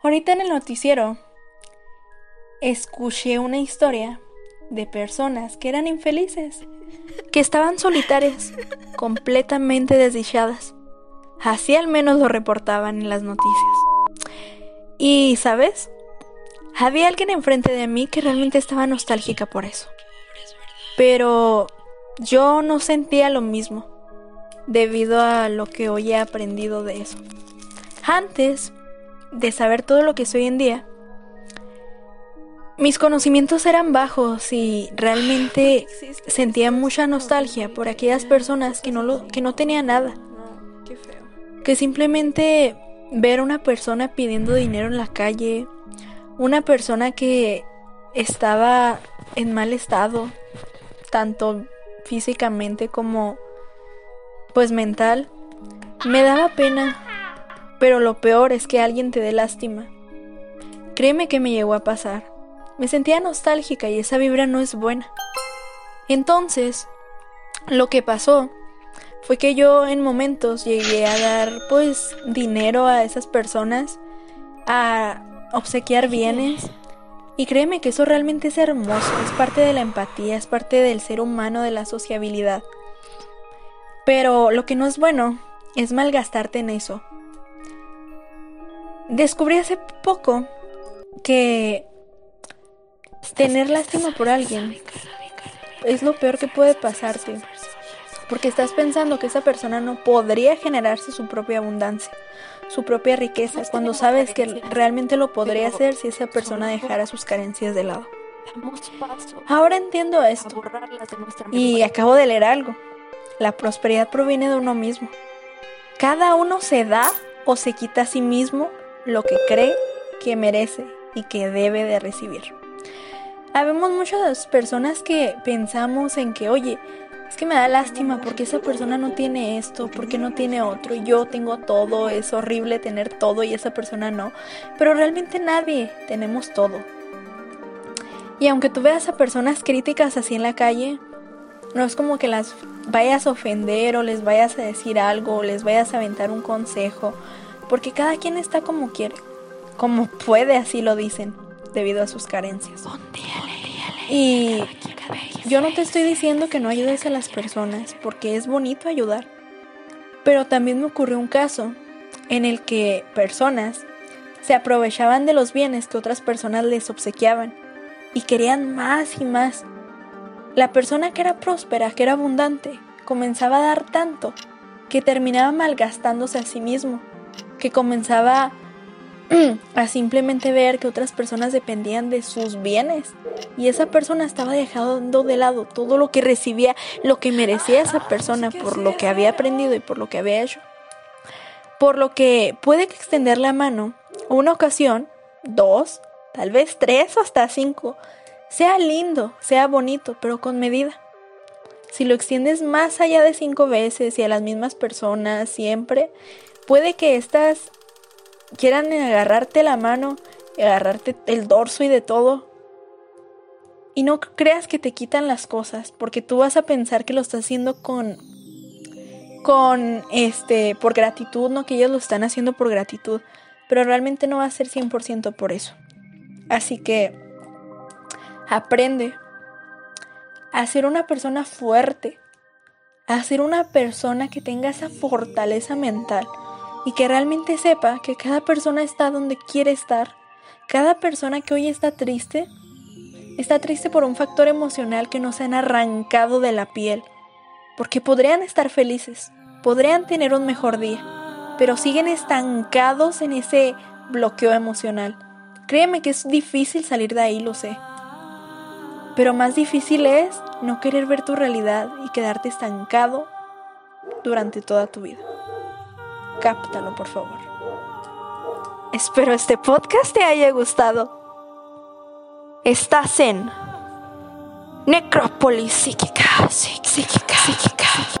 Ahorita en el noticiero escuché una historia de personas que eran infelices, que estaban solitarias, completamente desdichadas. Así al menos lo reportaban en las noticias. Y, ¿sabes? Había alguien enfrente de mí que realmente estaba nostálgica por eso. Pero yo no sentía lo mismo, debido a lo que hoy he aprendido de eso. Antes de saber todo lo que soy hoy en día, mis conocimientos eran bajos y realmente sentía mucha nostalgia por aquellas personas que no, lo, que no tenían nada. Que simplemente ver a una persona pidiendo dinero en la calle, una persona que estaba en mal estado, tanto físicamente como pues mental, me daba pena. Pero lo peor es que alguien te dé lástima. Créeme que me llegó a pasar. Me sentía nostálgica y esa vibra no es buena. Entonces, lo que pasó fue que yo en momentos llegué a dar pues dinero a esas personas, a obsequiar bienes. Y créeme que eso realmente es hermoso, es parte de la empatía, es parte del ser humano, de la sociabilidad. Pero lo que no es bueno es malgastarte en eso. Descubrí hace poco que tener lástima por alguien es lo peor que puede pasarte. Porque estás pensando que esa persona no podría generarse su propia abundancia, su propia riqueza, cuando sabes que realmente lo podría hacer si esa persona dejara sus carencias de lado. Ahora entiendo esto y acabo de leer algo. La prosperidad proviene de uno mismo. Cada uno se da o se quita a sí mismo lo que cree que merece y que debe de recibir. Habemos muchas personas que pensamos en que, oye, es que me da lástima porque esa persona no tiene esto, porque no tiene otro, y yo tengo todo, es horrible tener todo y esa persona no, pero realmente nadie tenemos todo. Y aunque tú veas a personas críticas así en la calle, no es como que las vayas a ofender o les vayas a decir algo o les vayas a aventar un consejo porque cada quien está como quiere, como puede, así lo dicen, debido a sus carencias. Y yo no te estoy diciendo que no ayudes a las personas, porque es bonito ayudar. Pero también me ocurrió un caso en el que personas se aprovechaban de los bienes que otras personas les obsequiaban y querían más y más. La persona que era próspera, que era abundante, comenzaba a dar tanto que terminaba malgastándose a sí mismo que comenzaba a simplemente ver que otras personas dependían de sus bienes y esa persona estaba dejando de lado todo lo que recibía, lo que merecía esa persona por lo que había aprendido y por lo que había hecho. Por lo que puede extender la mano una ocasión, dos, tal vez tres o hasta cinco, sea lindo, sea bonito, pero con medida. Si lo extiendes más allá de cinco veces y a las mismas personas siempre, puede que estas quieran agarrarte la mano, agarrarte el dorso y de todo. Y no creas que te quitan las cosas, porque tú vas a pensar que lo estás haciendo con con este por gratitud, no que ellos lo están haciendo por gratitud, pero realmente no va a ser 100% por eso. Así que aprende a ser una persona fuerte, a ser una persona que tenga esa fortaleza mental y que realmente sepa que cada persona está donde quiere estar. Cada persona que hoy está triste, está triste por un factor emocional que no se han arrancado de la piel. Porque podrían estar felices, podrían tener un mejor día, pero siguen estancados en ese bloqueo emocional. Créeme que es difícil salir de ahí, lo sé. Pero más difícil es no querer ver tu realidad y quedarte estancado durante toda tu vida cáptalo, por favor. Espero este podcast te haya gustado. Estás en Necrópolis psíquica, psíquica, psíquica.